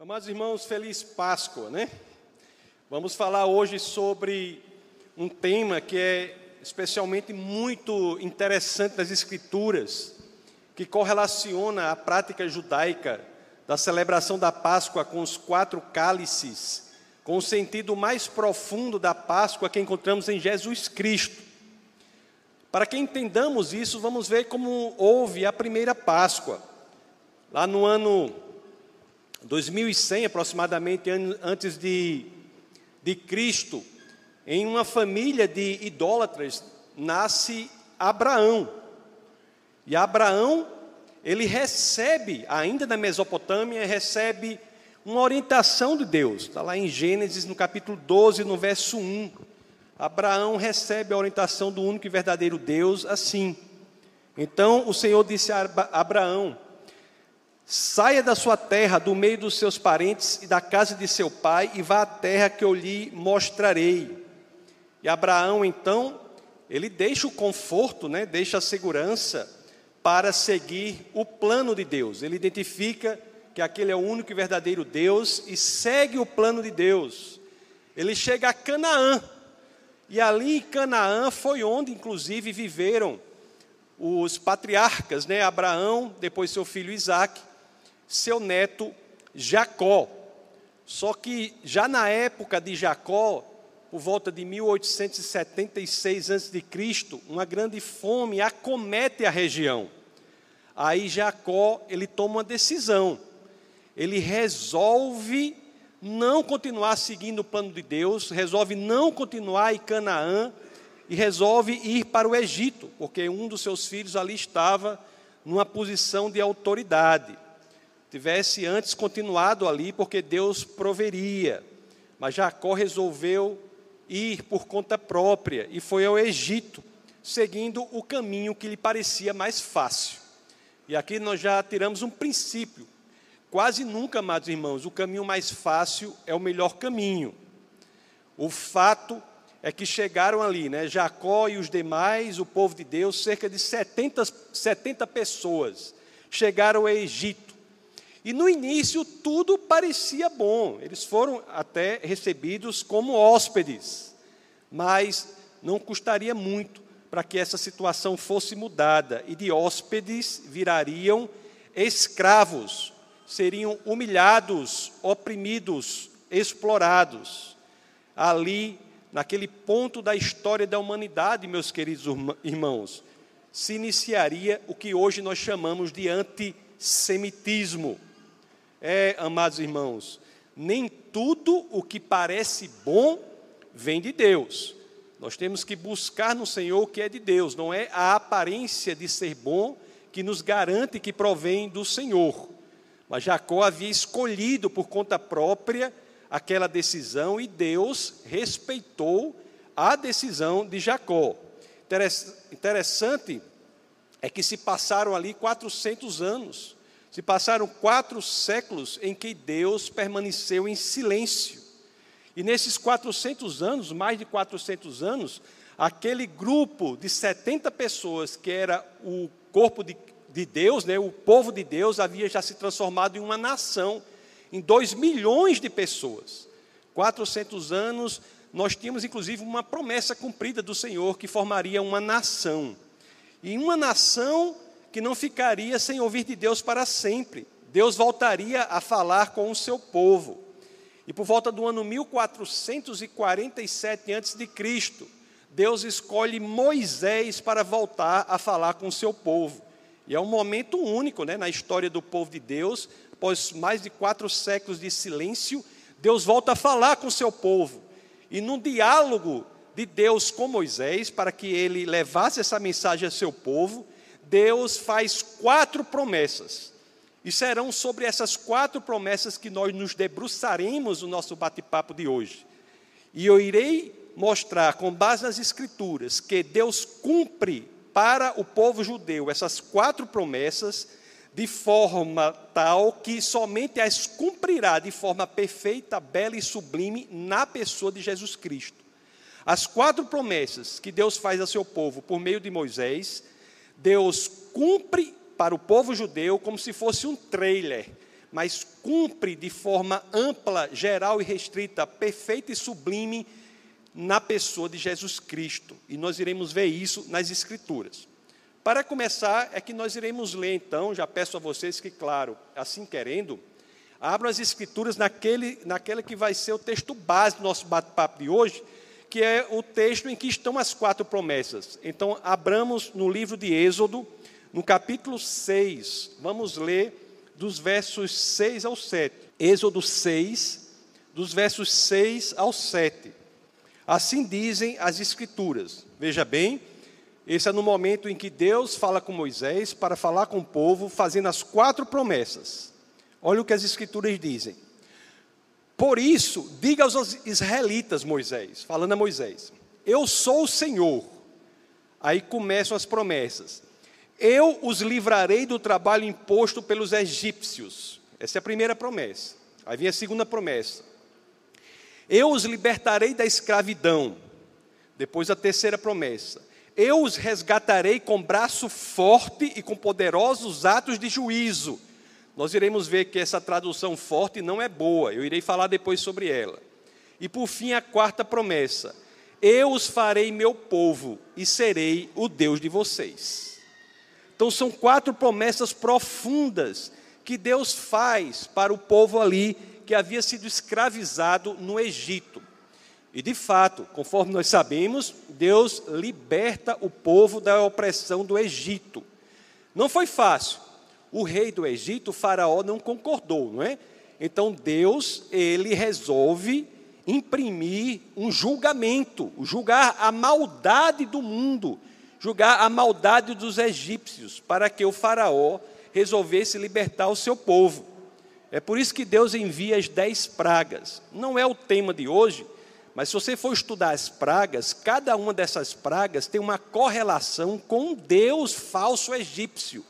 Amados irmãos, feliz Páscoa, né? Vamos falar hoje sobre um tema que é especialmente muito interessante nas Escrituras, que correlaciona a prática judaica da celebração da Páscoa com os quatro cálices, com o sentido mais profundo da Páscoa que encontramos em Jesus Cristo. Para que entendamos isso, vamos ver como houve a primeira Páscoa. Lá no ano 2100 aproximadamente antes de, de Cristo, em uma família de idólatras, nasce Abraão. E Abraão, ele recebe, ainda na Mesopotâmia, recebe uma orientação de Deus. Está lá em Gênesis, no capítulo 12, no verso 1. Abraão recebe a orientação do único e verdadeiro Deus assim. Então o Senhor disse a Abraão: Saia da sua terra, do meio dos seus parentes e da casa de seu pai, e vá à terra que eu lhe mostrarei. E Abraão, então, ele deixa o conforto, né, deixa a segurança para seguir o plano de Deus. Ele identifica que aquele é o único e verdadeiro Deus e segue o plano de Deus. Ele chega a Canaã, e ali em Canaã foi onde, inclusive, viveram os patriarcas, né, Abraão, depois seu filho Isaque, seu neto Jacó. Só que já na época de Jacó, por volta de 1876 a.C., uma grande fome acomete a região. Aí Jacó, ele toma uma decisão. Ele resolve não continuar seguindo o plano de Deus, resolve não continuar em Canaã e resolve ir para o Egito, porque um dos seus filhos ali estava numa posição de autoridade tivesse antes continuado ali, porque Deus proveria. Mas Jacó resolveu ir por conta própria e foi ao Egito, seguindo o caminho que lhe parecia mais fácil. E aqui nós já tiramos um princípio. Quase nunca, amados irmãos, o caminho mais fácil é o melhor caminho. O fato é que chegaram ali, né? Jacó e os demais, o povo de Deus, cerca de 70, 70 pessoas, chegaram ao Egito. E no início tudo parecia bom, eles foram até recebidos como hóspedes, mas não custaria muito para que essa situação fosse mudada e de hóspedes virariam escravos, seriam humilhados, oprimidos, explorados. Ali, naquele ponto da história da humanidade, meus queridos irmãos, se iniciaria o que hoje nós chamamos de antissemitismo é, amados irmãos, nem tudo o que parece bom vem de Deus. Nós temos que buscar no Senhor o que é de Deus, não é a aparência de ser bom que nos garante que provém do Senhor. Mas Jacó havia escolhido por conta própria aquela decisão e Deus respeitou a decisão de Jacó. Interessante é que se passaram ali 400 anos se passaram quatro séculos em que Deus permaneceu em silêncio. E nesses 400 anos, mais de 400 anos, aquele grupo de 70 pessoas, que era o corpo de, de Deus, né, o povo de Deus, havia já se transformado em uma nação, em 2 milhões de pessoas. 400 anos, nós tínhamos inclusive uma promessa cumprida do Senhor que formaria uma nação. E uma nação que não ficaria sem ouvir de Deus para sempre. Deus voltaria a falar com o seu povo. E por volta do ano 1447 a.C., Deus escolhe Moisés para voltar a falar com o seu povo. E é um momento único né, na história do povo de Deus, após mais de quatro séculos de silêncio, Deus volta a falar com o seu povo. E no diálogo de Deus com Moisés, para que ele levasse essa mensagem ao seu povo, Deus faz quatro promessas. E serão sobre essas quatro promessas que nós nos debruçaremos no nosso bate-papo de hoje. E eu irei mostrar, com base nas Escrituras, que Deus cumpre para o povo judeu essas quatro promessas de forma tal que somente as cumprirá de forma perfeita, bela e sublime na pessoa de Jesus Cristo. As quatro promessas que Deus faz a seu povo por meio de Moisés Deus cumpre para o povo judeu como se fosse um trailer, mas cumpre de forma ampla, geral e restrita, perfeita e sublime na pessoa de Jesus Cristo. E nós iremos ver isso nas Escrituras. Para começar, é que nós iremos ler então, já peço a vocês que, claro, assim querendo, abram as Escrituras naquele, naquela que vai ser o texto base do nosso bate-papo de hoje, que é o texto em que estão as quatro promessas. Então, abramos no livro de Êxodo, no capítulo 6, vamos ler dos versos 6 ao 7. Êxodo 6, dos versos 6 ao 7. Assim dizem as Escrituras. Veja bem, esse é no momento em que Deus fala com Moisés para falar com o povo, fazendo as quatro promessas. Olha o que as Escrituras dizem. Por isso, diga aos israelitas, Moisés, falando a Moisés: Eu sou o Senhor. Aí começam as promessas. Eu os livrarei do trabalho imposto pelos egípcios. Essa é a primeira promessa. Aí vem a segunda promessa. Eu os libertarei da escravidão. Depois a terceira promessa. Eu os resgatarei com braço forte e com poderosos atos de juízo. Nós iremos ver que essa tradução forte não é boa. Eu irei falar depois sobre ela. E por fim a quarta promessa. Eu os farei meu povo e serei o Deus de vocês. Então, são quatro promessas profundas que Deus faz para o povo ali que havia sido escravizado no Egito. E de fato, conforme nós sabemos, Deus liberta o povo da opressão do Egito. Não foi fácil. O rei do Egito, faraó, não concordou, não é? Então Deus, ele resolve imprimir um julgamento, julgar a maldade do mundo julgar a maldade dos egípcios, para que o Faraó resolvesse libertar o seu povo. É por isso que Deus envia as dez pragas. Não é o tema de hoje, mas se você for estudar as pragas, cada uma dessas pragas tem uma correlação com um Deus falso egípcio.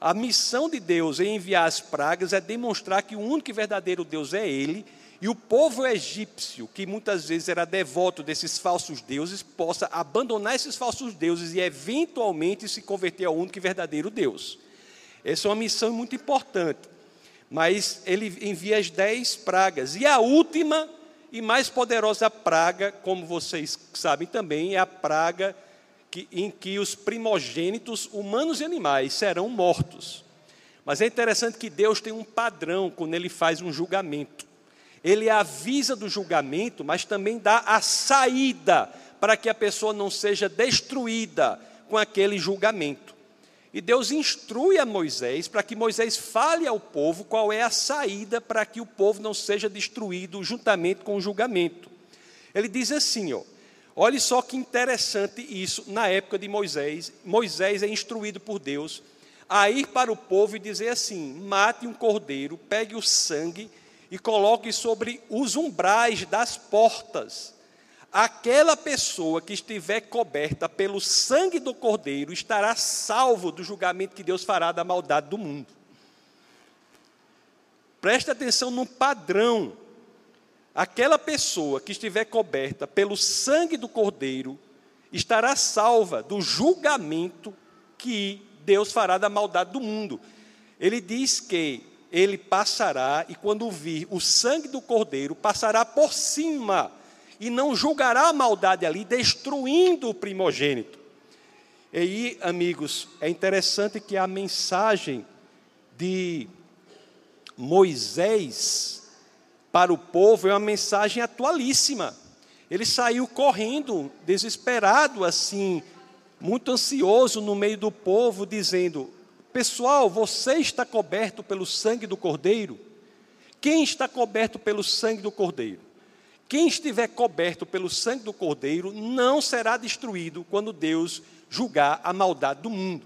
A missão de Deus em enviar as pragas é demonstrar que o único e verdadeiro Deus é Ele e o povo egípcio, que muitas vezes era devoto desses falsos deuses, possa abandonar esses falsos deuses e eventualmente se converter ao único e verdadeiro Deus. Essa é uma missão muito importante. Mas ele envia as dez pragas. E a última e mais poderosa praga, como vocês sabem também, é a praga que, em que os primogênitos, humanos e animais, serão mortos. Mas é interessante que Deus tem um padrão quando ele faz um julgamento ele avisa do julgamento, mas também dá a saída para que a pessoa não seja destruída com aquele julgamento. E Deus instrui a Moisés para que Moisés fale ao povo qual é a saída para que o povo não seja destruído juntamente com o julgamento. Ele diz assim, ó, olhe só que interessante isso na época de Moisés. Moisés é instruído por Deus a ir para o povo e dizer assim: mate um cordeiro, pegue o sangue e coloque sobre os umbrais das portas. Aquela pessoa que estiver coberta pelo sangue do Cordeiro estará salvo do julgamento que Deus fará da maldade do mundo. Preste atenção no padrão. Aquela pessoa que estiver coberta pelo sangue do Cordeiro estará salva do julgamento que Deus fará da maldade do mundo. Ele diz que ele passará, e quando vir o sangue do cordeiro, passará por cima, e não julgará a maldade ali, destruindo o primogênito. E aí, amigos, é interessante que a mensagem de Moisés para o povo é uma mensagem atualíssima. Ele saiu correndo, desesperado, assim, muito ansioso no meio do povo, dizendo: Pessoal, você está coberto pelo sangue do Cordeiro? Quem está coberto pelo sangue do Cordeiro? Quem estiver coberto pelo sangue do Cordeiro não será destruído quando Deus julgar a maldade do mundo.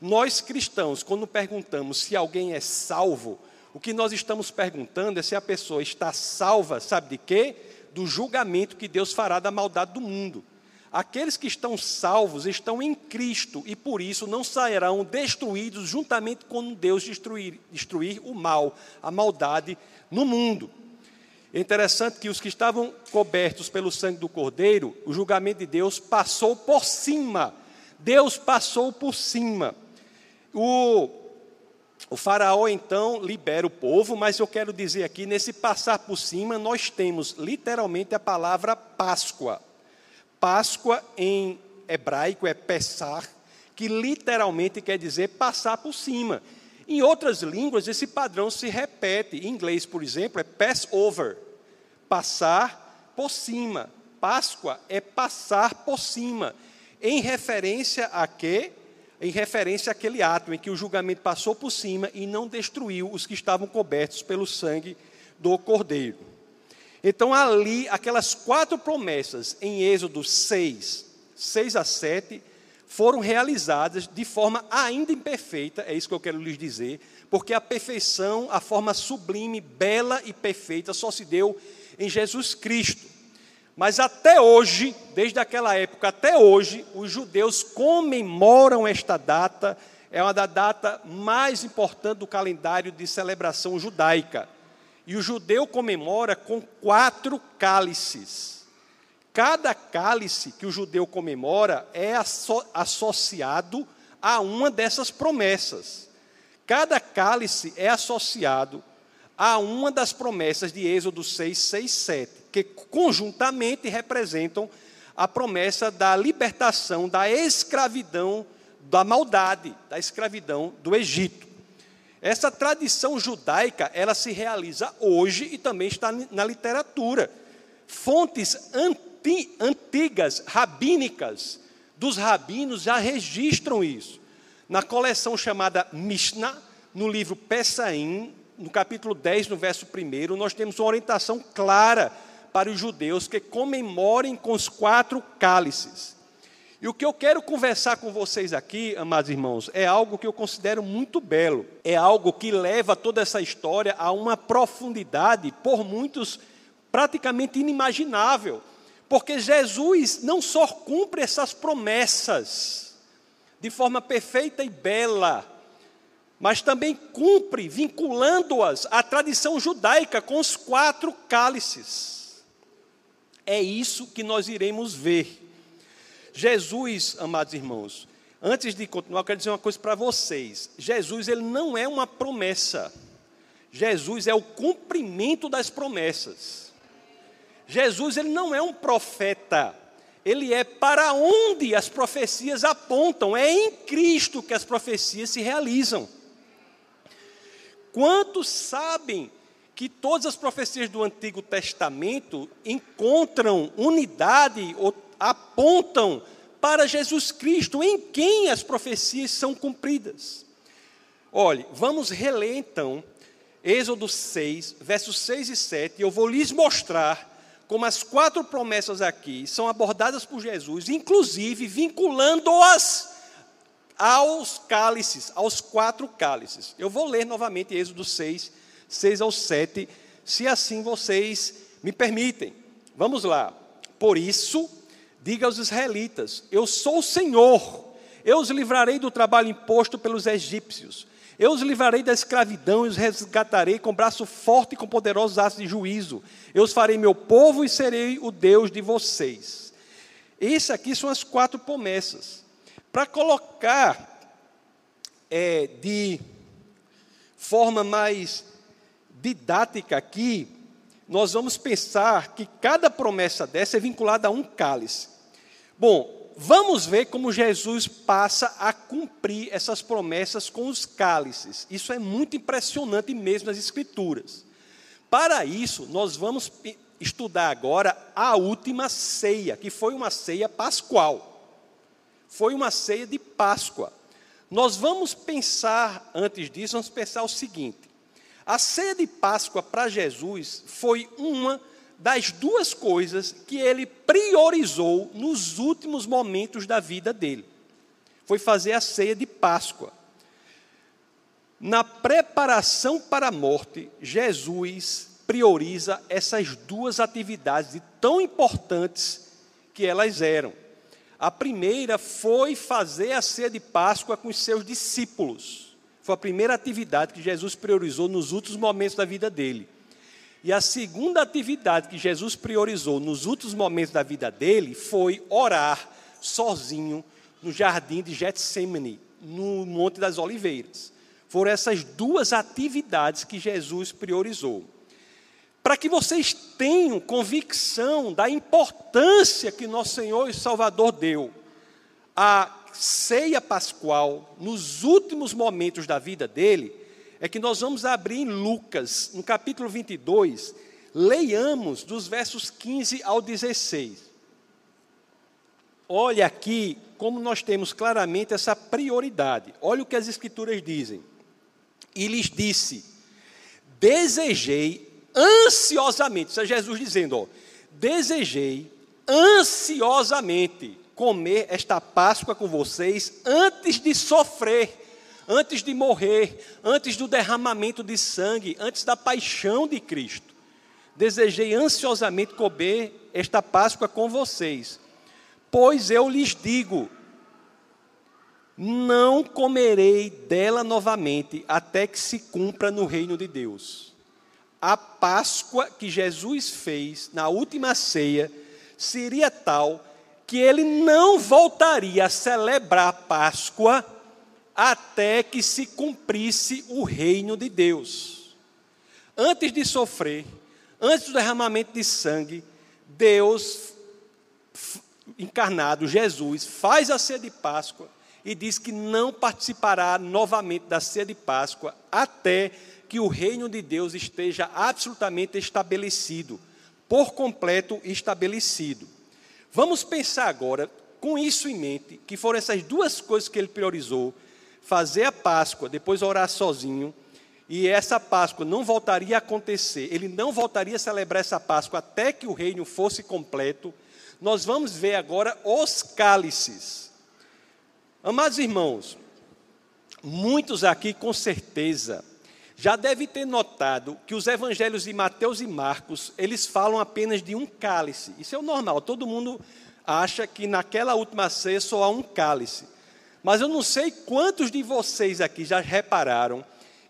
Nós cristãos, quando perguntamos se alguém é salvo, o que nós estamos perguntando é se a pessoa está salva, sabe de quê? Do julgamento que Deus fará da maldade do mundo. Aqueles que estão salvos estão em Cristo e por isso não sairão destruídos juntamente com Deus destruir, destruir o mal, a maldade no mundo. É interessante que os que estavam cobertos pelo sangue do Cordeiro, o julgamento de Deus passou por cima. Deus passou por cima. O, o faraó então libera o povo, mas eu quero dizer aqui, nesse passar por cima, nós temos literalmente a palavra Páscoa. Páscoa em hebraico é Pessar, que literalmente quer dizer passar por cima. Em outras línguas, esse padrão se repete. Em inglês, por exemplo, é Passover, passar por cima. Páscoa é passar por cima. Em referência a quê? Em referência àquele ato em que o julgamento passou por cima e não destruiu os que estavam cobertos pelo sangue do Cordeiro. Então, ali, aquelas quatro promessas em Êxodo 6, 6 a 7, foram realizadas de forma ainda imperfeita, é isso que eu quero lhes dizer, porque a perfeição, a forma sublime, bela e perfeita só se deu em Jesus Cristo. Mas até hoje, desde aquela época até hoje, os judeus comemoram esta data, é uma da data mais importante do calendário de celebração judaica. E o judeu comemora com quatro cálices. Cada cálice que o judeu comemora é asso associado a uma dessas promessas. Cada cálice é associado a uma das promessas de Êxodo 6, 6, 7 que conjuntamente representam a promessa da libertação da escravidão da maldade, da escravidão do Egito. Essa tradição judaica, ela se realiza hoje e também está na literatura. Fontes anti, antigas, rabínicas, dos rabinos já registram isso. Na coleção chamada Mishnah, no livro Pesaim, no capítulo 10, no verso 1, nós temos uma orientação clara para os judeus que comemorem com os quatro cálices. E o que eu quero conversar com vocês aqui, amados irmãos, é algo que eu considero muito belo. É algo que leva toda essa história a uma profundidade, por muitos, praticamente inimaginável. Porque Jesus não só cumpre essas promessas de forma perfeita e bela, mas também cumpre vinculando-as à tradição judaica com os quatro cálices. É isso que nós iremos ver. Jesus, amados irmãos, antes de continuar, eu quero dizer uma coisa para vocês. Jesus, ele não é uma promessa. Jesus é o cumprimento das promessas. Jesus, ele não é um profeta. Ele é para onde as profecias apontam. É em Cristo que as profecias se realizam. Quantos sabem que todas as profecias do Antigo Testamento encontram unidade ou apontam para Jesus Cristo, em quem as profecias são cumpridas. Olhe, vamos reler então Êxodo 6, versos 6 e 7, eu vou lhes mostrar como as quatro promessas aqui são abordadas por Jesus, inclusive vinculando-as aos cálices, aos quatro cálices. Eu vou ler novamente Êxodo 6, 6 ao 7, se assim vocês me permitem. Vamos lá. Por isso, diga aos israelitas: Eu sou o Senhor, eu os livrarei do trabalho imposto pelos egípcios. Eu os livrarei da escravidão e os resgatarei com braço forte e com poderosos atos de juízo. Eu os farei meu povo e serei o Deus de vocês. Essas aqui são as quatro promessas. Para colocar é, de forma mais didática aqui, nós vamos pensar que cada promessa dessa é vinculada a um cálice. Bom, vamos ver como Jesus passa a cumprir essas promessas com os cálices. Isso é muito impressionante mesmo nas Escrituras. Para isso, nós vamos estudar agora a última ceia, que foi uma ceia pascual. Foi uma ceia de Páscoa. Nós vamos pensar, antes disso, vamos pensar o seguinte: a ceia de Páscoa para Jesus foi uma das duas coisas que ele priorizou nos últimos momentos da vida dele. Foi fazer a ceia de Páscoa. Na preparação para a morte, Jesus prioriza essas duas atividades tão importantes que elas eram. A primeira foi fazer a ceia de Páscoa com os seus discípulos. Foi a primeira atividade que Jesus priorizou nos últimos momentos da vida dele. E a segunda atividade que Jesus priorizou nos últimos momentos da vida dele foi orar sozinho no jardim de Getsemane, no Monte das Oliveiras. foram essas duas atividades que Jesus priorizou. Para que vocês tenham convicção da importância que nosso Senhor e Salvador deu à ceia pascual nos últimos momentos da vida dele, é que nós vamos abrir em Lucas, no capítulo 22, leiamos dos versos 15 ao 16. Olha aqui como nós temos claramente essa prioridade. Olha o que as Escrituras dizem. E lhes disse: Desejei ansiosamente, isso é Jesus dizendo, ó, desejei ansiosamente comer esta Páscoa com vocês antes de sofrer, antes de morrer, antes do derramamento de sangue, antes da paixão de Cristo. Desejei ansiosamente comer esta Páscoa com vocês. Pois eu lhes digo: não comerei dela novamente até que se cumpra no reino de Deus. A Páscoa que Jesus fez na última ceia seria tal que ele não voltaria a celebrar a Páscoa até que se cumprisse o reino de Deus. Antes de sofrer, antes do derramamento de sangue, Deus encarnado, Jesus, faz a ceia de Páscoa e diz que não participará novamente da ceia de Páscoa até que o reino de Deus esteja absolutamente estabelecido, por completo estabelecido. Vamos pensar agora, com isso em mente, que foram essas duas coisas que ele priorizou: fazer a Páscoa, depois orar sozinho, e essa Páscoa não voltaria a acontecer, ele não voltaria a celebrar essa Páscoa até que o reino fosse completo nós vamos ver agora os cálices. Amados irmãos, muitos aqui com certeza já devem ter notado que os evangelhos de Mateus e Marcos, eles falam apenas de um cálice. Isso é o normal, todo mundo acha que naquela última ceia só há um cálice. Mas eu não sei quantos de vocês aqui já repararam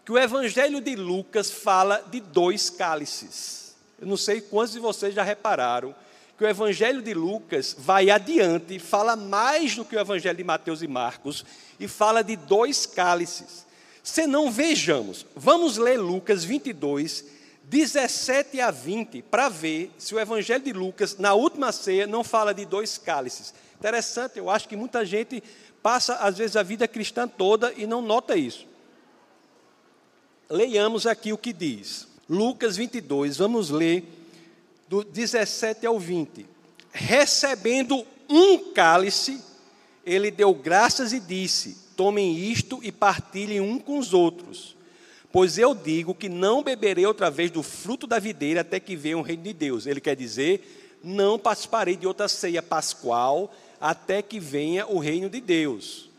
que o evangelho de Lucas fala de dois cálices. Eu não sei quantos de vocês já repararam que o Evangelho de Lucas vai adiante, fala mais do que o Evangelho de Mateus e Marcos, e fala de dois cálices. Se não vejamos, vamos ler Lucas 22, 17 a 20, para ver se o Evangelho de Lucas, na última ceia, não fala de dois cálices. Interessante, eu acho que muita gente passa, às vezes, a vida cristã toda e não nota isso. Leiamos aqui o que diz. Lucas 22, vamos ler do 17 ao 20. Recebendo um cálice, ele deu graças e disse: Tomem isto e partilhem um com os outros. Pois eu digo que não beberei outra vez do fruto da videira até que venha o reino de Deus. Ele quer dizer: não participarei de outra ceia pascual até que venha o reino de Deus.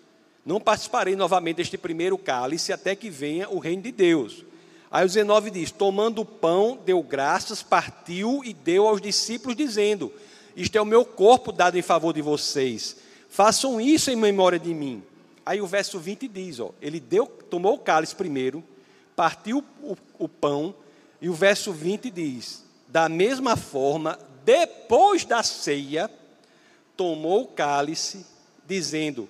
Não participarei novamente deste primeiro cálice até que venha o reino de Deus. Aí o 19 diz: Tomando o pão, deu graças, partiu e deu aos discípulos, dizendo: Isto é o meu corpo dado em favor de vocês. Façam isso em memória de mim. Aí o verso 20 diz: ó, Ele deu, tomou o cálice primeiro, partiu o, o pão, e o verso 20 diz: Da mesma forma, depois da ceia, tomou o cálice, dizendo: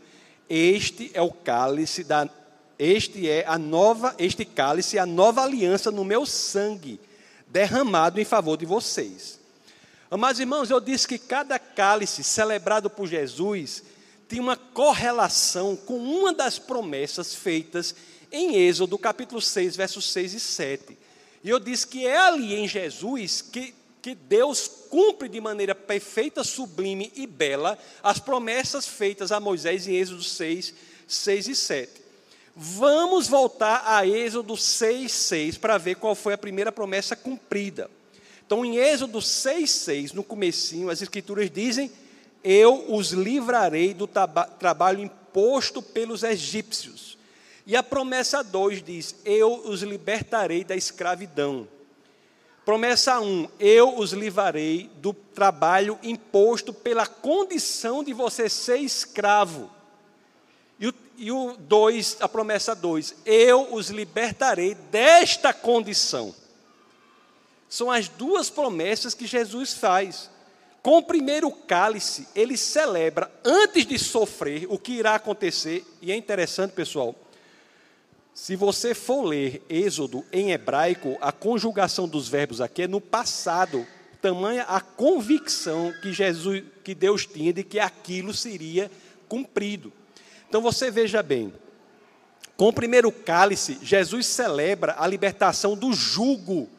Este é o cálice da este é a nova, este cálice é a nova aliança no meu sangue, derramado em favor de vocês. Amados irmãos, eu disse que cada cálice celebrado por Jesus tinha uma correlação com uma das promessas feitas em Êxodo, capítulo 6, versos 6 e 7. E eu disse que é ali em Jesus que, que Deus cumpre de maneira perfeita, sublime e bela as promessas feitas a Moisés em Êxodo 6, 6 e 7. Vamos voltar a Êxodo 6,6 para ver qual foi a primeira promessa cumprida. Então, em Êxodo 6,6, no comecinho, as escrituras dizem: Eu os livrarei do trabalho imposto pelos egípcios. E a promessa 2 diz: Eu os libertarei da escravidão. Promessa 1: um, Eu os livrarei do trabalho imposto pela condição de você ser escravo. E o, e o 2, a promessa 2, eu os libertarei desta condição. São as duas promessas que Jesus faz. Com o primeiro cálice, ele celebra, antes de sofrer, o que irá acontecer, e é interessante, pessoal, Se você for ler Êxodo em hebraico, a conjugação dos verbos aqui é no passado, tamanha a convicção que Jesus, que Deus tinha de que aquilo seria cumprido. Então você veja bem, com o primeiro cálice, Jesus celebra a libertação do jugo,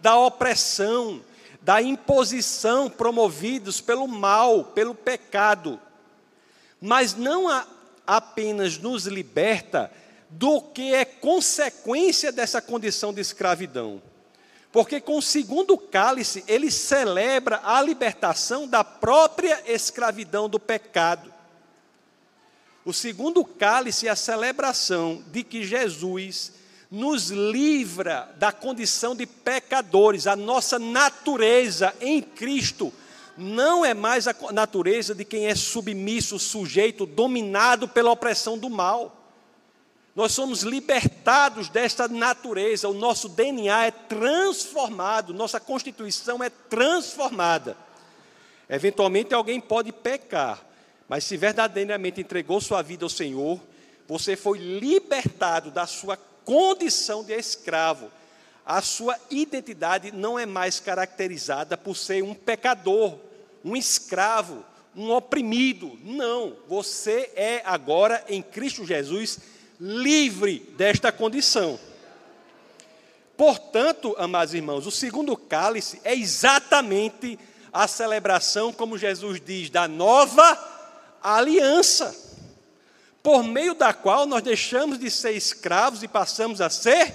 da opressão, da imposição promovidos pelo mal, pelo pecado. Mas não apenas nos liberta do que é consequência dessa condição de escravidão. Porque com o segundo cálice, ele celebra a libertação da própria escravidão do pecado. O segundo cálice é a celebração de que Jesus nos livra da condição de pecadores. A nossa natureza em Cristo não é mais a natureza de quem é submisso, sujeito, dominado pela opressão do mal. Nós somos libertados desta natureza, o nosso DNA é transformado, nossa constituição é transformada. Eventualmente alguém pode pecar, mas se verdadeiramente entregou sua vida ao Senhor, você foi libertado da sua condição de escravo. A sua identidade não é mais caracterizada por ser um pecador, um escravo, um oprimido. Não, você é agora em Cristo Jesus livre desta condição. Portanto, amados irmãos, o segundo cálice é exatamente a celebração, como Jesus diz, da nova aliança, por meio da qual nós deixamos de ser escravos e passamos a ser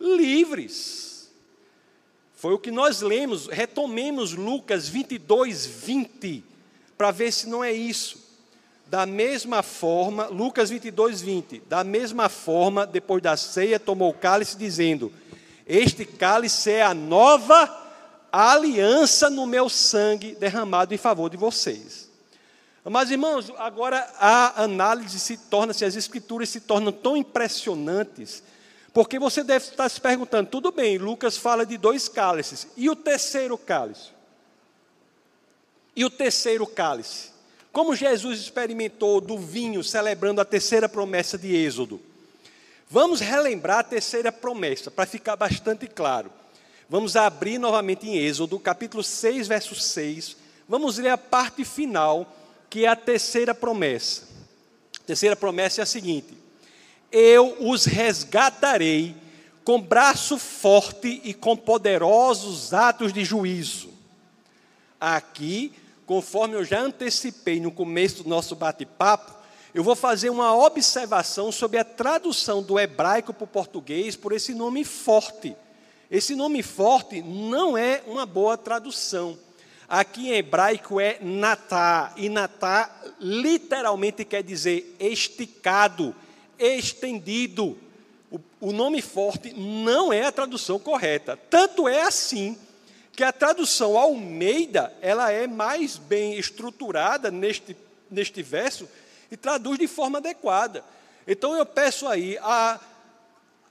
livres. Foi o que nós lemos, retomemos Lucas 22, 20, para ver se não é isso. Da mesma forma, Lucas 22, 20. Da mesma forma, depois da ceia, tomou o cálice, dizendo: Este cálice é a nova aliança no meu sangue derramado em favor de vocês. Mas, irmãos, agora a análise se torna-se, as escrituras se tornam tão impressionantes, porque você deve estar se perguntando: tudo bem, Lucas fala de dois cálices, e o terceiro cálice? E o terceiro cálice? Como Jesus experimentou do vinho celebrando a terceira promessa de Êxodo. Vamos relembrar a terceira promessa, para ficar bastante claro. Vamos abrir novamente em Êxodo, capítulo 6, verso 6. Vamos ler a parte final, que é a terceira promessa. A terceira promessa é a seguinte: Eu os resgatarei com braço forte e com poderosos atos de juízo. Aqui conforme eu já antecipei no começo do nosso bate-papo, eu vou fazer uma observação sobre a tradução do hebraico para o português por esse nome forte. Esse nome forte não é uma boa tradução. Aqui em hebraico é natá, e natá literalmente quer dizer esticado, estendido. O, o nome forte não é a tradução correta. Tanto é assim que a tradução Almeida, ela é mais bem estruturada neste, neste verso e traduz de forma adequada. Então eu peço aí a,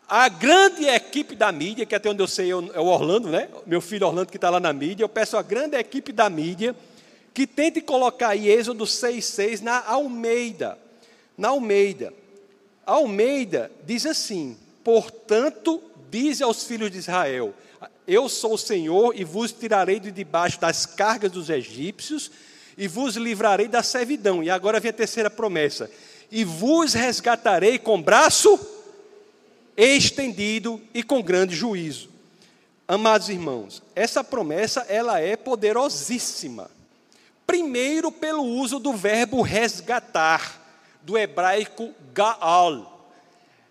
a grande equipe da mídia, que até onde eu sei é o Orlando, né? Meu filho Orlando que está lá na mídia, eu peço a grande equipe da mídia que tente colocar aí Êxodo 6,6 na Almeida. Na Almeida. Almeida diz assim: portanto, diz aos filhos de Israel: eu sou o Senhor e vos tirarei de debaixo das cargas dos egípcios e vos livrarei da servidão. E agora vem a terceira promessa: e vos resgatarei com braço estendido e com grande juízo. Amados irmãos, essa promessa ela é poderosíssima. Primeiro pelo uso do verbo resgatar, do hebraico gaal.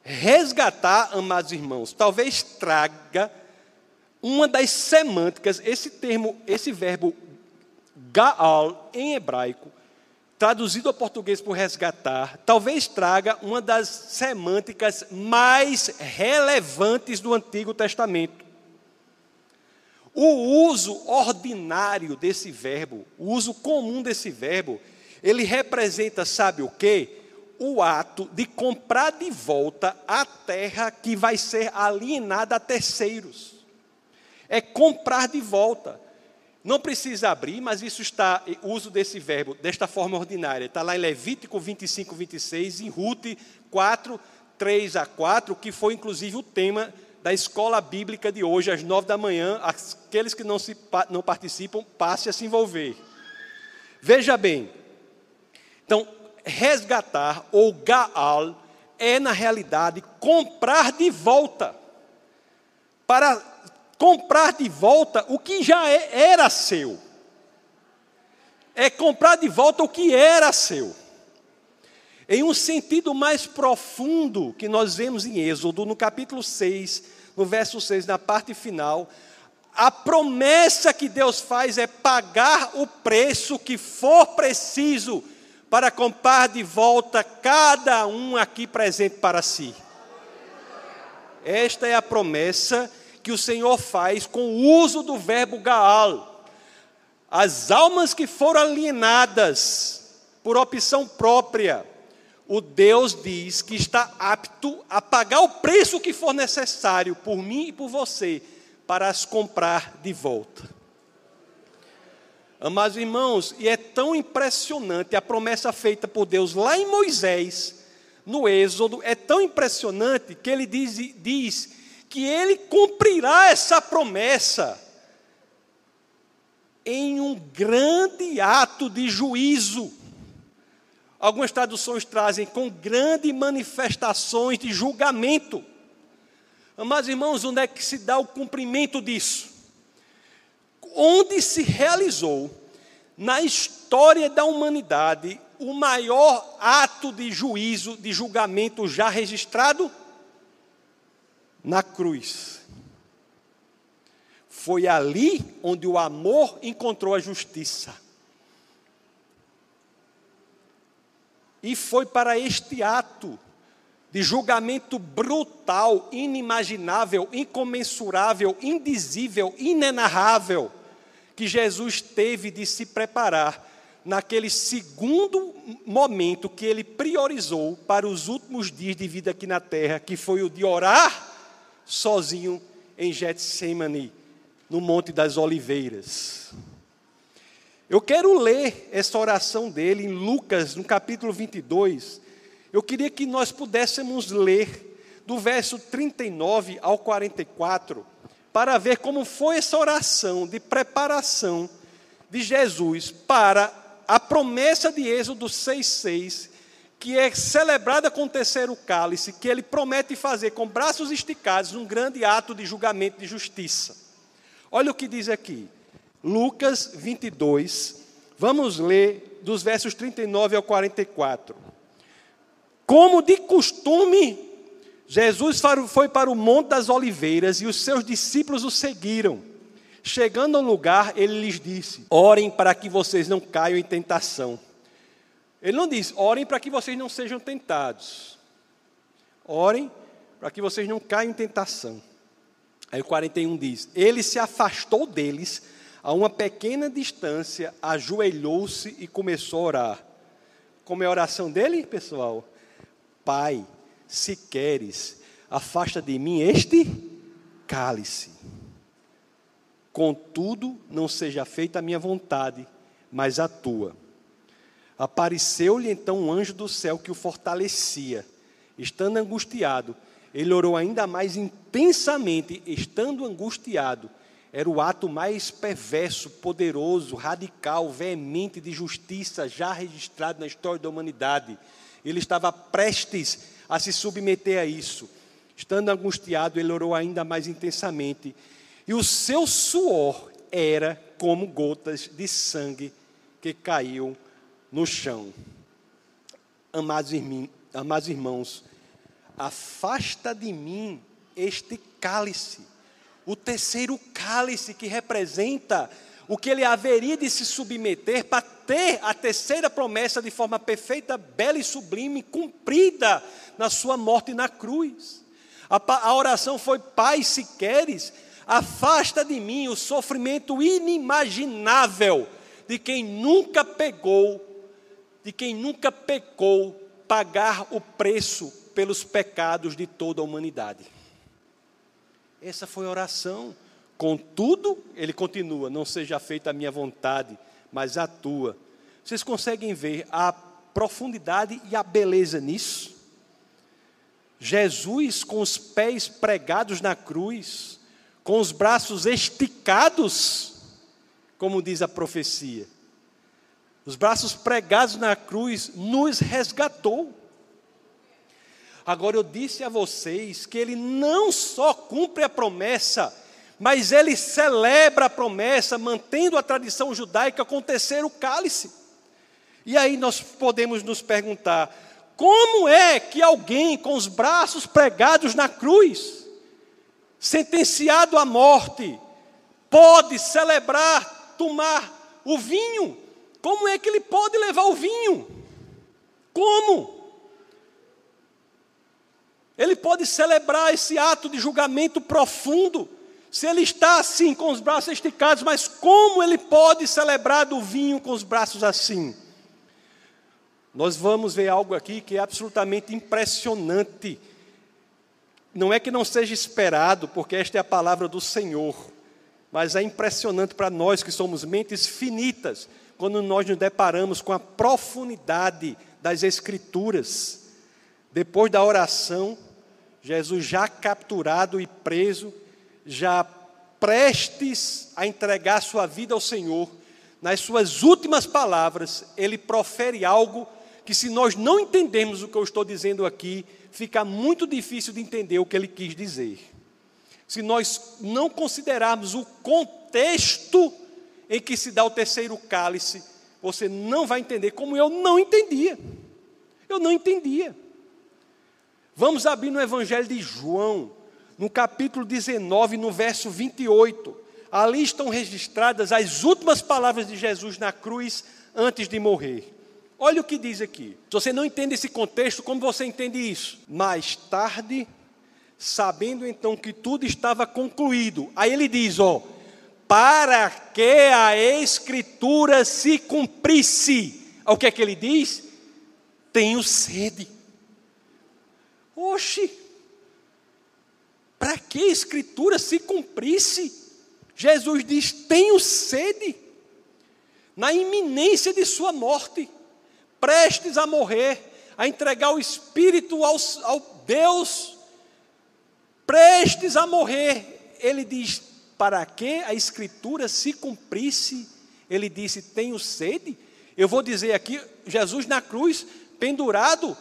Resgatar, amados irmãos, talvez traga uma das semânticas, esse termo, esse verbo gaal em hebraico, traduzido ao português por resgatar, talvez traga uma das semânticas mais relevantes do Antigo Testamento. O uso ordinário desse verbo, o uso comum desse verbo, ele representa, sabe o quê? O ato de comprar de volta a terra que vai ser alienada a terceiros é comprar de volta. Não precisa abrir, mas isso está, o uso desse verbo, desta forma ordinária, está lá em Levítico 25, 26, em Ruth 4, 3 a 4, que foi inclusive o tema da escola bíblica de hoje, às 9 da manhã. Aqueles que não, se, não participam, passe a se envolver. Veja bem, então, resgatar ou gaal é, na realidade, comprar de volta. Para comprar de volta o que já é, era seu. É comprar de volta o que era seu. Em um sentido mais profundo que nós vemos em Êxodo, no capítulo 6, no verso 6, na parte final, a promessa que Deus faz é pagar o preço que for preciso para comprar de volta cada um aqui presente para si. Esta é a promessa que o Senhor faz com o uso do verbo Gaal. As almas que foram alienadas por opção própria, o Deus diz que está apto a pagar o preço que for necessário por mim e por você para as comprar de volta. Amados irmãos, e é tão impressionante a promessa feita por Deus lá em Moisés, no Êxodo, é tão impressionante que ele diz, diz que ele cumprirá essa promessa em um grande ato de juízo. Algumas traduções trazem com grandes manifestações de julgamento. Amados irmãos, onde é que se dá o cumprimento disso? onde se realizou na história da humanidade o maior ato de juízo, de julgamento já registrado? Na cruz. Foi ali onde o amor encontrou a justiça. E foi para este ato de julgamento brutal, inimaginável, incomensurável, indizível, inenarrável, que Jesus teve de se preparar naquele segundo momento que ele priorizou para os últimos dias de vida aqui na terra, que foi o de orar sozinho em Getsemane, no Monte das Oliveiras. Eu quero ler essa oração dele em Lucas, no capítulo 22. Eu queria que nós pudéssemos ler do verso 39 ao 44 para ver como foi essa oração de preparação de Jesus para a promessa de Êxodo 6,6, que é celebrada com o terceiro cálice, que ele promete fazer com braços esticados um grande ato de julgamento de justiça. Olha o que diz aqui, Lucas 22, vamos ler dos versos 39 ao 44. Como de costume, Jesus foi para o Monte das Oliveiras e os seus discípulos o seguiram. Chegando ao lugar, ele lhes disse: Orem para que vocês não caiam em tentação. Ele não diz: Orem para que vocês não sejam tentados. Orem para que vocês não caiam em tentação. Aí o 41 diz: Ele se afastou deles a uma pequena distância, ajoelhou-se e começou a orar. Como é a oração dele, pessoal? Pai, se queres, afasta de mim este cálice. Contudo, não seja feita a minha vontade, mas a tua. Apareceu-lhe então um anjo do céu que o fortalecia. Estando angustiado, ele orou ainda mais intensamente, estando angustiado. Era o ato mais perverso, poderoso, radical, veemente de justiça já registrado na história da humanidade. Ele estava prestes a se submeter a isso. Estando angustiado, ele orou ainda mais intensamente, e o seu suor era como gotas de sangue que caíam no chão. Amados, irmãos, afasta de mim este cálice, o terceiro cálice que representa o que ele haveria de se submeter para ter a terceira promessa de forma perfeita, bela e sublime, cumprida na sua morte na cruz. A oração foi: Pai, se queres, afasta de mim o sofrimento inimaginável de quem nunca pegou, de quem nunca pecou, pagar o preço pelos pecados de toda a humanidade. Essa foi a oração Contudo, ele continua: não seja feita a minha vontade, mas a tua. Vocês conseguem ver a profundidade e a beleza nisso? Jesus com os pés pregados na cruz, com os braços esticados, como diz a profecia. Os braços pregados na cruz nos resgatou. Agora eu disse a vocês que ele não só cumpre a promessa, mas ele celebra a promessa, mantendo a tradição judaica acontecer o cálice. E aí nós podemos nos perguntar: como é que alguém com os braços pregados na cruz, sentenciado à morte, pode celebrar, tomar o vinho? Como é que ele pode levar o vinho? Como? Ele pode celebrar esse ato de julgamento profundo se ele está assim, com os braços esticados, mas como ele pode celebrar do vinho com os braços assim? Nós vamos ver algo aqui que é absolutamente impressionante. Não é que não seja esperado, porque esta é a palavra do Senhor, mas é impressionante para nós que somos mentes finitas, quando nós nos deparamos com a profundidade das Escrituras. Depois da oração, Jesus já capturado e preso, já prestes a entregar sua vida ao Senhor, nas suas últimas palavras, ele profere algo que, se nós não entendermos o que eu estou dizendo aqui, fica muito difícil de entender o que ele quis dizer. Se nós não considerarmos o contexto em que se dá o terceiro cálice, você não vai entender, como eu não entendia. Eu não entendia. Vamos abrir no Evangelho de João, no capítulo 19, no verso 28. Ali estão registradas as últimas palavras de Jesus na cruz antes de morrer. Olha o que diz aqui. Se você não entende esse contexto, como você entende isso? Mais tarde, sabendo então que tudo estava concluído, aí ele diz: ó, para que a Escritura se cumprisse. O que é que ele diz? Tenho sede. Oxe, para que a Escritura se cumprisse? Jesus diz: Tenho sede, na iminência de Sua morte, prestes a morrer, a entregar o Espírito ao, ao Deus, prestes a morrer, Ele diz: Para que a Escritura se cumprisse? Ele disse: Tenho sede. Eu vou dizer aqui, Jesus na cruz, pendurado,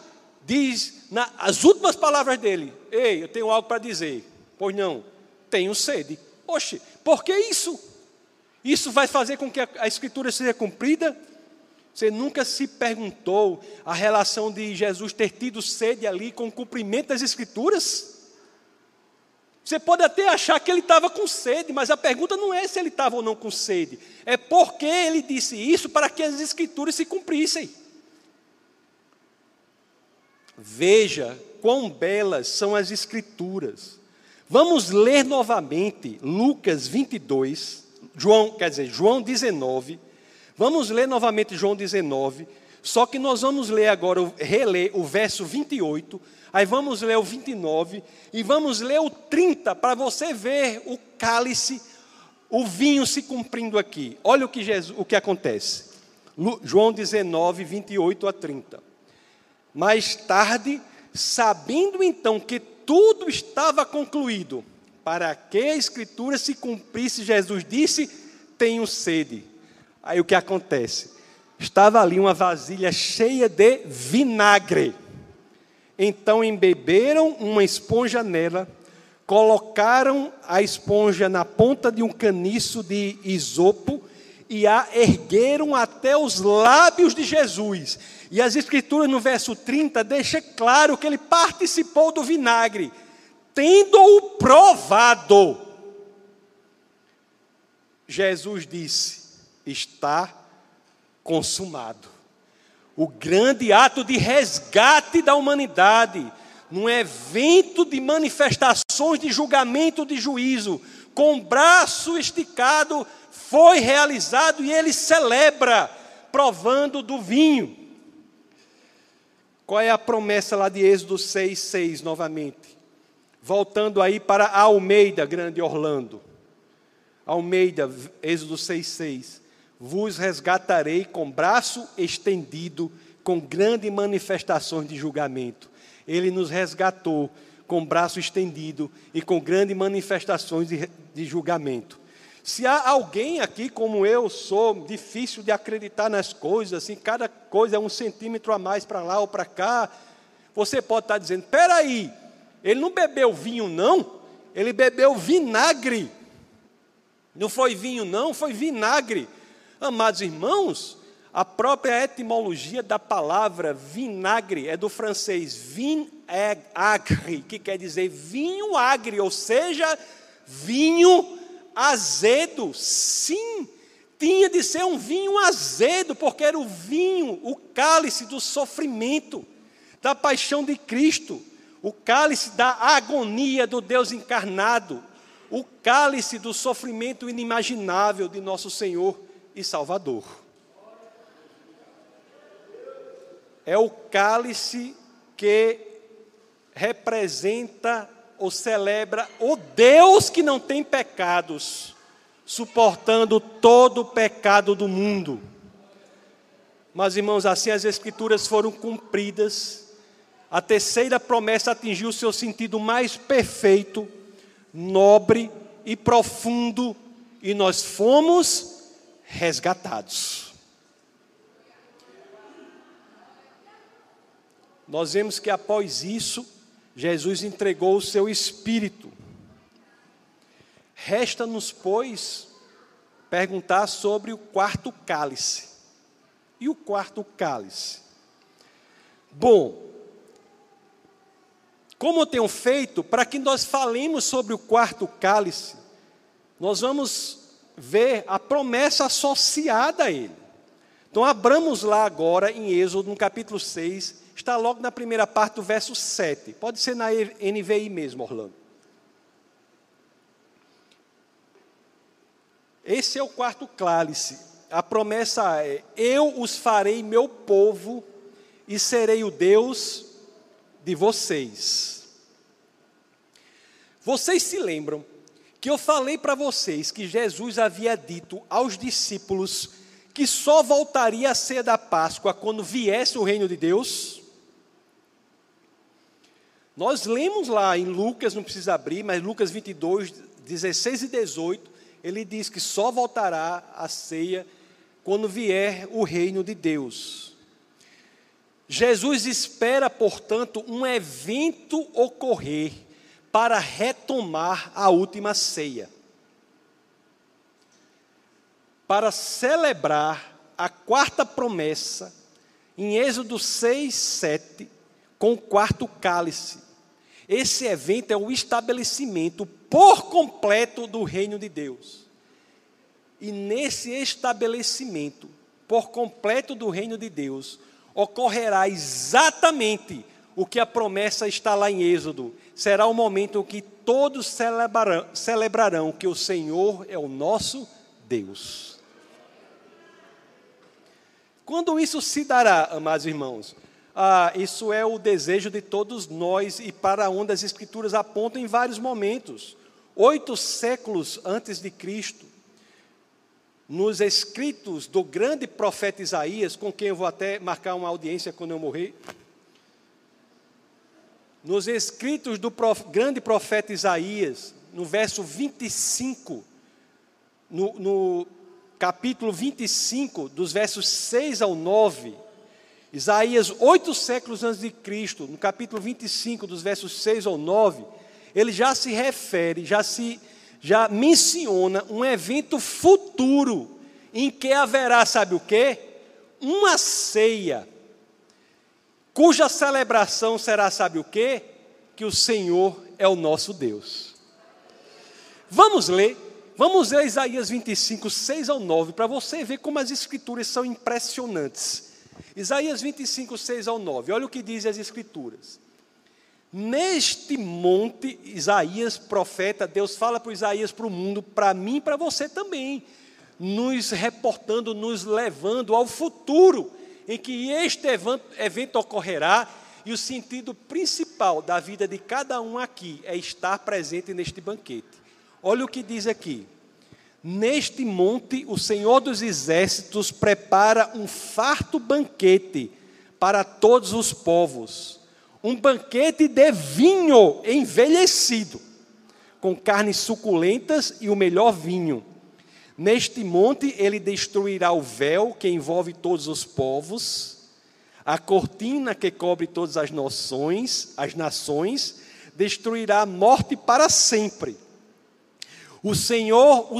diz na, as últimas palavras dele: Ei, eu tenho algo para dizer. Pois não, tenho sede. Oxe, por que isso? Isso vai fazer com que a, a escritura seja cumprida? Você nunca se perguntou a relação de Jesus ter tido sede ali com o cumprimento das escrituras? Você pode até achar que ele estava com sede, mas a pergunta não é se ele estava ou não com sede, é porque ele disse isso para que as escrituras se cumprissem. Veja quão belas são as Escrituras. Vamos ler novamente Lucas 22, João, quer dizer, João 19. Vamos ler novamente João 19, só que nós vamos ler agora, reler o verso 28, aí vamos ler o 29 e vamos ler o 30 para você ver o cálice, o vinho se cumprindo aqui. Olha o que, Jesus, o que acontece. João 19, 28 a 30. Mais tarde, sabendo então que tudo estava concluído, para que a escritura se cumprisse, Jesus disse: Tenho sede. Aí o que acontece? Estava ali uma vasilha cheia de vinagre. Então embeberam uma esponja nela, colocaram a esponja na ponta de um caniço de isopo e a ergueram até os lábios de Jesus. E as Escrituras, no verso 30, deixa claro que ele participou do vinagre, tendo-o provado. Jesus disse: Está consumado. O grande ato de resgate da humanidade, num evento de manifestações de julgamento de juízo, com o braço esticado, foi realizado e ele celebra, provando do vinho. Qual é a promessa lá de Êxodo 6, 6 novamente? Voltando aí para Almeida, grande Orlando. Almeida, Êxodo 6, 6. Vos resgatarei com braço estendido, com grandes manifestações de julgamento. Ele nos resgatou com braço estendido e com grandes manifestações de, de julgamento. Se há alguém aqui como eu sou, difícil de acreditar nas coisas, assim, cada coisa é um centímetro a mais para lá ou para cá, você pode estar dizendo: peraí, ele não bebeu vinho, não, ele bebeu vinagre. Não foi vinho, não, foi vinagre. Amados irmãos, a própria etimologia da palavra vinagre é do francês vinagre, que quer dizer vinho agre, ou seja, vinho azedo, sim, tinha de ser um vinho azedo, porque era o vinho, o cálice do sofrimento, da paixão de Cristo, o cálice da agonia do Deus encarnado, o cálice do sofrimento inimaginável de nosso Senhor e Salvador. É o cálice que representa ou celebra o Deus que não tem pecados, suportando todo o pecado do mundo. Mas, irmãos, assim as Escrituras foram cumpridas, a terceira promessa atingiu seu sentido mais perfeito, nobre e profundo, e nós fomos resgatados. Nós vemos que após isso, Jesus entregou o seu espírito. Resta-nos, pois, perguntar sobre o quarto cálice. E o quarto cálice? Bom, como eu tenho feito, para que nós falemos sobre o quarto cálice, nós vamos ver a promessa associada a ele. Então, abramos lá agora em Êxodo, no capítulo 6, está logo na primeira parte do verso 7. Pode ser na NVI mesmo, Orlando. Esse é o quarto cálice. A promessa é: Eu os farei meu povo e serei o Deus de vocês. Vocês se lembram que eu falei para vocês que Jesus havia dito aos discípulos que só voltaria a ser da Páscoa quando viesse o reino de Deus? Nós lemos lá em Lucas, não precisa abrir, mas Lucas 22, 16 e 18, ele diz que só voltará a ceia quando vier o reino de Deus. Jesus espera, portanto, um evento ocorrer para retomar a última ceia. Para celebrar a quarta promessa, em Êxodo 6, 7, com o quarto cálice, esse evento é o estabelecimento por completo do reino de Deus. E nesse estabelecimento por completo do reino de Deus, ocorrerá exatamente o que a promessa está lá em Êxodo. Será o momento que todos celebrarão, celebrarão que o Senhor é o nosso Deus. Quando isso se dará, amados irmãos? ah, isso é o desejo de todos nós e para onde as Escrituras apontam em vários momentos. Oito séculos antes de Cristo, nos escritos do grande profeta Isaías, com quem eu vou até marcar uma audiência quando eu morrer, nos escritos do prof, grande profeta Isaías, no verso 25, no, no capítulo 25, dos versos 6 ao 9, Isaías, oito séculos antes de Cristo, no capítulo 25, dos versos 6 ao 9, ele já se refere, já se já menciona um evento futuro em que haverá, sabe o quê? Uma ceia, cuja celebração será, sabe o quê? Que o Senhor é o nosso Deus. Vamos ler, vamos ler Isaías 25, 6 ao 9, para você ver como as escrituras são impressionantes. Isaías 25, 6 ao 9. Olha o que dizem as Escrituras. Neste monte, Isaías, profeta, Deus fala para Isaías, para o mundo, para mim e para você também, nos reportando, nos levando ao futuro, em que este evento ocorrerá, e o sentido principal da vida de cada um aqui é estar presente neste banquete. Olha o que diz aqui: Neste monte, o Senhor dos Exércitos prepara um farto banquete para todos os povos, um banquete de vinho envelhecido, com carnes suculentas e o melhor vinho. Neste monte ele destruirá o véu que envolve todos os povos, a cortina que cobre todas as nações, as nações, destruirá a morte para sempre. O Senhor, o,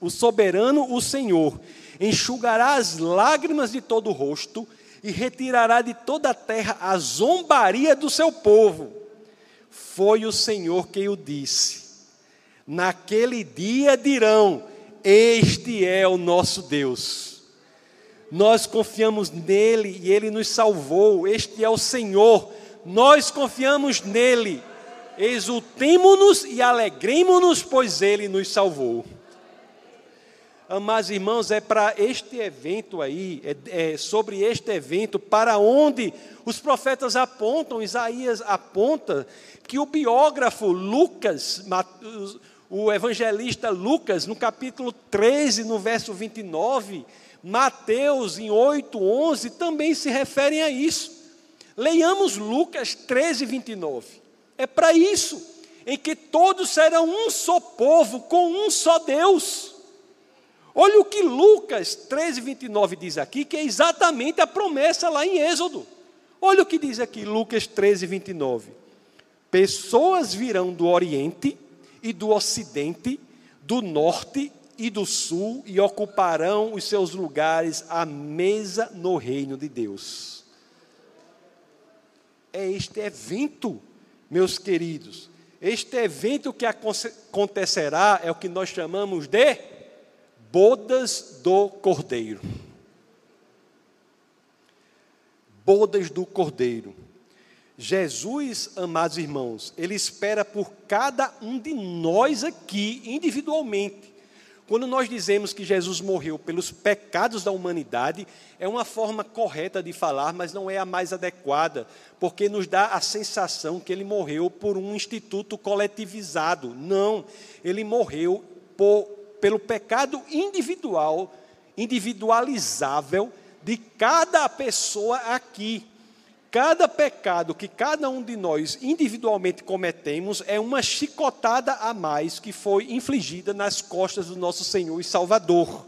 o soberano, o Senhor, enxugará as lágrimas de todo o rosto e retirará de toda a terra a zombaria do seu povo. Foi o Senhor quem o disse. Naquele dia dirão: Este é o nosso Deus. Nós confiamos nele e ele nos salvou. Este é o Senhor. Nós confiamos nele. Exultemo-nos e alegremos-nos, pois ele nos salvou. Amados irmãos, é para este evento aí, é, é, sobre este evento, para onde os profetas apontam, Isaías aponta, que o biógrafo Lucas, o evangelista Lucas, no capítulo 13, no verso 29, Mateus, em 8, 11, também se referem a isso. Leiamos Lucas 13, 29. É para isso, em que todos serão um só povo, com um só Deus. Olha o que Lucas 13, 29 diz aqui, que é exatamente a promessa lá em Êxodo. Olha o que diz aqui, Lucas 13, 29. Pessoas virão do Oriente e do Ocidente, do Norte e do Sul e ocuparão os seus lugares à mesa no reino de Deus. É este evento, meus queridos, este evento que acontecerá é o que nós chamamos de bodas do Cordeiro. Bodas do Cordeiro. Jesus, amados irmãos, ele espera por cada um de nós aqui, individualmente. Quando nós dizemos que Jesus morreu pelos pecados da humanidade, é uma forma correta de falar, mas não é a mais adequada, porque nos dá a sensação que ele morreu por um instituto coletivizado. Não, ele morreu por pelo pecado individual, individualizável de cada pessoa aqui. Cada pecado que cada um de nós individualmente cometemos é uma chicotada a mais que foi infligida nas costas do nosso Senhor e Salvador.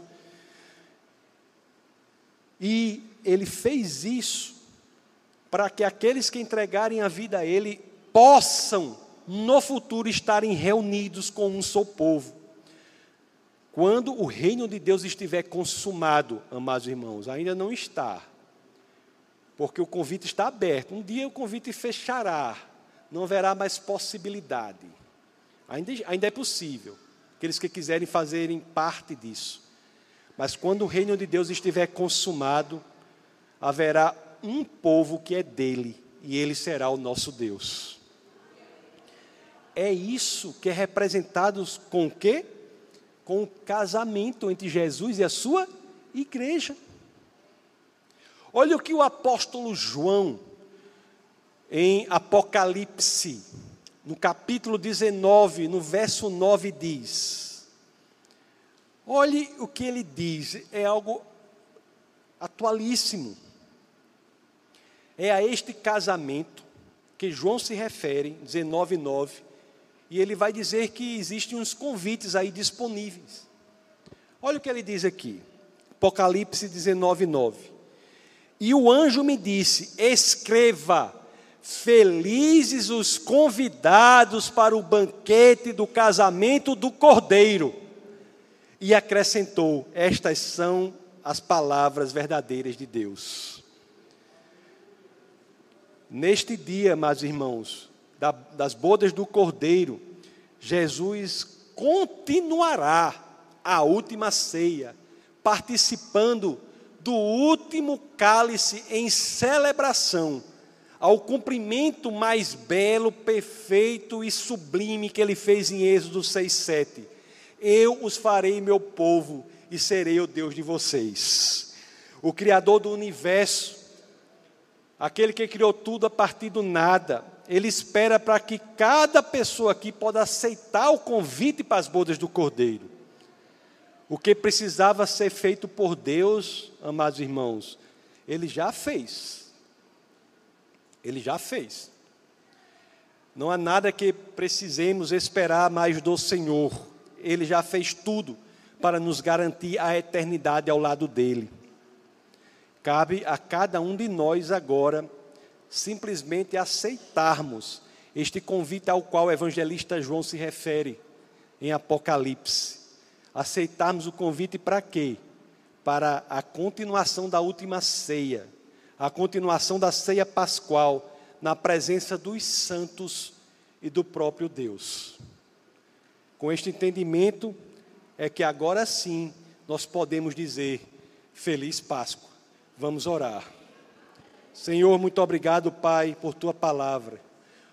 E ele fez isso para que aqueles que entregarem a vida a ele possam no futuro estarem reunidos com um só povo. Quando o reino de Deus estiver consumado, amados irmãos, ainda não está, porque o convite está aberto. Um dia o convite fechará, não haverá mais possibilidade. Ainda, ainda é possível, aqueles que quiserem fazerem parte disso. Mas quando o reino de Deus estiver consumado, haverá um povo que é dele, e ele será o nosso Deus. É isso que é representado com o quê? com o casamento entre Jesus e a sua igreja. Olha o que o apóstolo João, em Apocalipse, no capítulo 19, no verso 9, diz. Olhe o que ele diz, é algo atualíssimo. É a este casamento que João se refere, 19, 9, e ele vai dizer que existem uns convites aí disponíveis. Olha o que ele diz aqui, Apocalipse 19, 9. E o anjo me disse: Escreva, felizes os convidados para o banquete do casamento do cordeiro. E acrescentou: Estas são as palavras verdadeiras de Deus. Neste dia, meus irmãos, da, das bodas do Cordeiro, Jesus continuará a última ceia, participando do último cálice em celebração, ao cumprimento mais belo, perfeito e sublime que ele fez em Êxodo 6,7. Eu os farei meu povo e serei o Deus de vocês. O Criador do universo, aquele que criou tudo a partir do nada, ele espera para que cada pessoa aqui possa aceitar o convite para as bodas do Cordeiro. O que precisava ser feito por Deus, amados irmãos, ele já fez. Ele já fez. Não há nada que precisemos esperar mais do Senhor. Ele já fez tudo para nos garantir a eternidade ao lado dele. Cabe a cada um de nós agora simplesmente aceitarmos este convite ao qual o evangelista João se refere em Apocalipse. Aceitarmos o convite para quê? Para a continuação da última ceia, a continuação da ceia pascual, na presença dos santos e do próprio Deus. Com este entendimento, é que agora sim nós podemos dizer: Feliz Páscoa. Vamos orar. Senhor, muito obrigado, Pai, por tua palavra.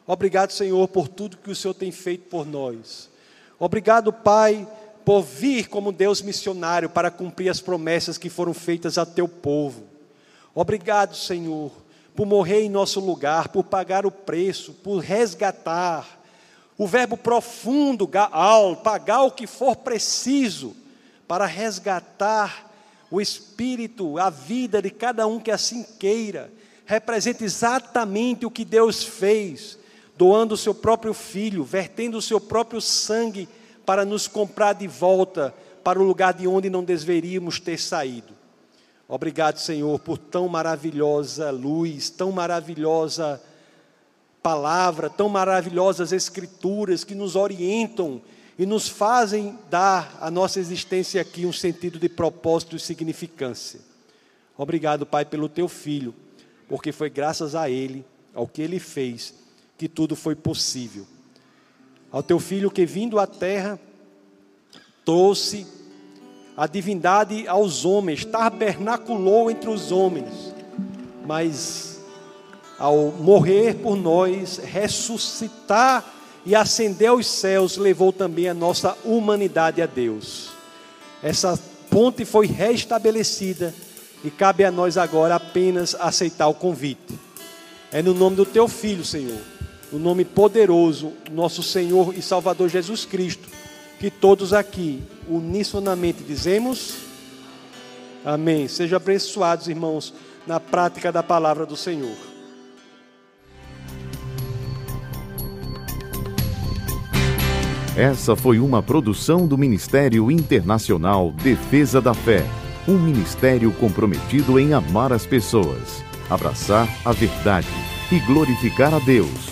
Obrigado, Senhor, por tudo que o Senhor tem feito por nós. Obrigado, Pai, por vir como Deus missionário para cumprir as promessas que foram feitas a teu povo. Obrigado, Senhor, por morrer em nosso lugar, por pagar o preço, por resgatar. O verbo profundo, gaal, pagar o que for preciso para resgatar o espírito, a vida de cada um que assim queira, representa exatamente o que Deus fez doando o seu próprio filho, vertendo o seu próprio sangue para nos comprar de volta para o lugar de onde não deveríamos ter saído. Obrigado, Senhor, por tão maravilhosa luz, tão maravilhosa palavra, tão maravilhosas escrituras que nos orientam e nos fazem dar à nossa existência aqui um sentido de propósito e significância. Obrigado, Pai, pelo teu filho, porque foi graças a ele, ao que ele fez, que tudo foi possível. Ao teu filho que vindo à terra trouxe a divindade aos homens, tabernaculou entre os homens, mas ao morrer por nós, ressuscitar e ascender aos céus, levou também a nossa humanidade a Deus. Essa ponte foi restabelecida e cabe a nós agora apenas aceitar o convite. É no nome do teu filho, Senhor, no nome poderoso, nosso Senhor e Salvador Jesus Cristo, que todos aqui, unissonamente, dizemos: Amém. Sejam abençoados, irmãos, na prática da palavra do Senhor. Essa foi uma produção do Ministério Internacional Defesa da Fé, um ministério comprometido em amar as pessoas, abraçar a verdade e glorificar a Deus.